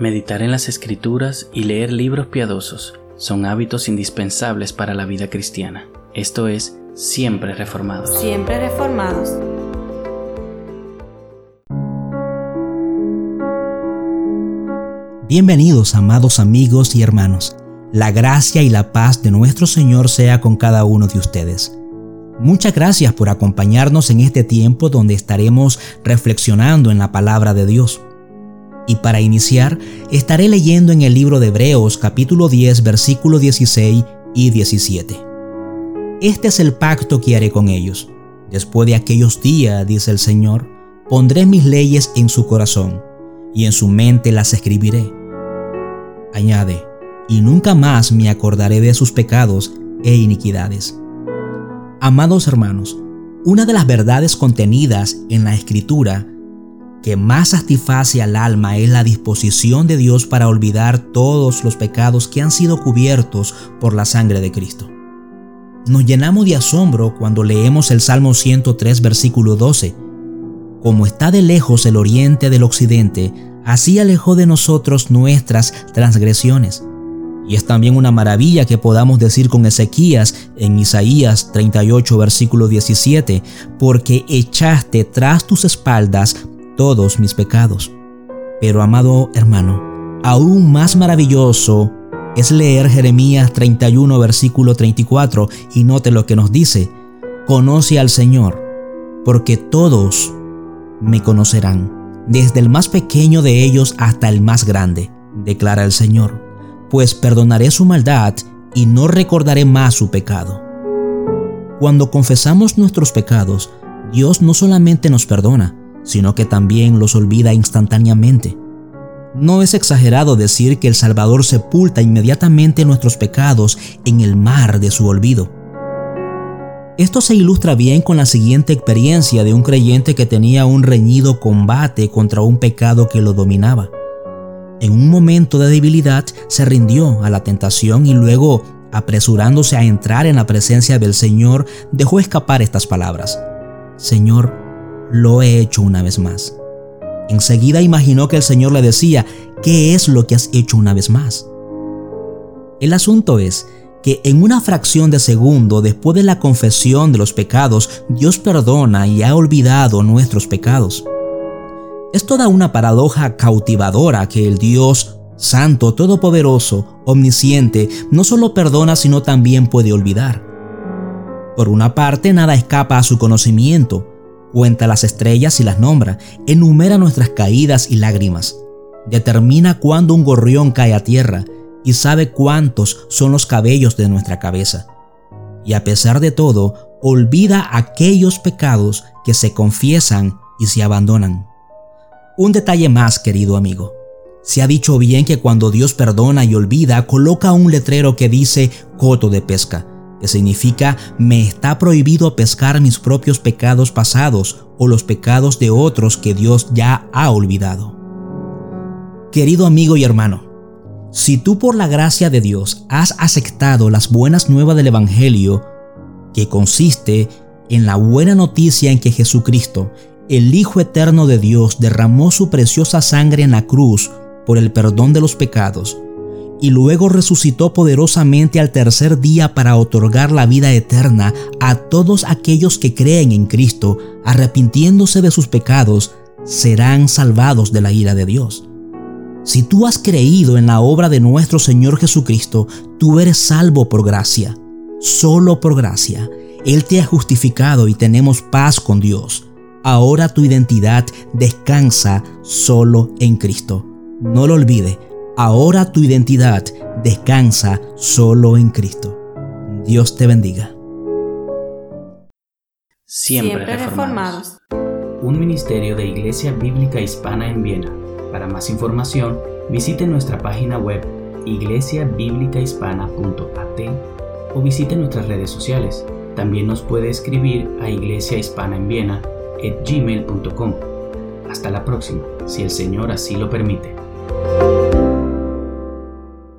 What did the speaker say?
Meditar en las escrituras y leer libros piadosos son hábitos indispensables para la vida cristiana. Esto es, siempre reformados. Siempre reformados. Bienvenidos, amados amigos y hermanos. La gracia y la paz de nuestro Señor sea con cada uno de ustedes. Muchas gracias por acompañarnos en este tiempo donde estaremos reflexionando en la palabra de Dios. Y para iniciar, estaré leyendo en el libro de Hebreos capítulo 10 versículos 16 y 17. Este es el pacto que haré con ellos. Después de aquellos días, dice el Señor, pondré mis leyes en su corazón y en su mente las escribiré. Añade, y nunca más me acordaré de sus pecados e iniquidades. Amados hermanos, una de las verdades contenidas en la Escritura que más satisface al alma es la disposición de Dios para olvidar todos los pecados que han sido cubiertos por la sangre de Cristo. Nos llenamos de asombro cuando leemos el Salmo 103, versículo 12. Como está de lejos el oriente del occidente, así alejó de nosotros nuestras transgresiones. Y es también una maravilla que podamos decir con Ezequías en Isaías 38, versículo 17, porque echaste tras tus espaldas todos mis pecados. Pero amado hermano, aún más maravilloso es leer Jeremías 31 versículo 34 y note lo que nos dice, conoce al Señor, porque todos me conocerán, desde el más pequeño de ellos hasta el más grande, declara el Señor, pues perdonaré su maldad y no recordaré más su pecado. Cuando confesamos nuestros pecados, Dios no solamente nos perdona, sino que también los olvida instantáneamente. No es exagerado decir que el Salvador sepulta inmediatamente nuestros pecados en el mar de su olvido. Esto se ilustra bien con la siguiente experiencia de un creyente que tenía un reñido combate contra un pecado que lo dominaba. En un momento de debilidad se rindió a la tentación y luego, apresurándose a entrar en la presencia del Señor, dejó escapar estas palabras. Señor, lo he hecho una vez más. Enseguida imaginó que el Señor le decía, ¿qué es lo que has hecho una vez más? El asunto es que en una fracción de segundo después de la confesión de los pecados, Dios perdona y ha olvidado nuestros pecados. Es toda una paradoja cautivadora que el Dios Santo, Todopoderoso, Omnisciente, no solo perdona, sino también puede olvidar. Por una parte, nada escapa a su conocimiento, cuenta las estrellas y las nombra, enumera nuestras caídas y lágrimas, determina cuándo un gorrión cae a tierra y sabe cuántos son los cabellos de nuestra cabeza. Y a pesar de todo, olvida aquellos pecados que se confiesan y se abandonan. Un detalle más, querido amigo. Se ha dicho bien que cuando Dios perdona y olvida, coloca un letrero que dice coto de pesca significa me está prohibido pescar mis propios pecados pasados o los pecados de otros que Dios ya ha olvidado. Querido amigo y hermano, si tú por la gracia de Dios has aceptado las buenas nuevas del Evangelio, que consiste en la buena noticia en que Jesucristo, el Hijo Eterno de Dios, derramó su preciosa sangre en la cruz por el perdón de los pecados, y luego resucitó poderosamente al tercer día para otorgar la vida eterna a todos aquellos que creen en Cristo, arrepintiéndose de sus pecados, serán salvados de la ira de Dios. Si tú has creído en la obra de nuestro Señor Jesucristo, tú eres salvo por gracia, solo por gracia. Él te ha justificado y tenemos paz con Dios. Ahora tu identidad descansa solo en Cristo. No lo olvide, Ahora tu identidad descansa solo en Cristo. Dios te bendiga. Siempre, reformados. Un ministerio de Iglesia Bíblica Hispana en Viena. Para más información, visite nuestra página web iglesiabiblicahispana.at o visite nuestras redes sociales. También nos puede escribir a Iglesia Hispana en Viena gmail.com. Hasta la próxima, si el Señor así lo permite.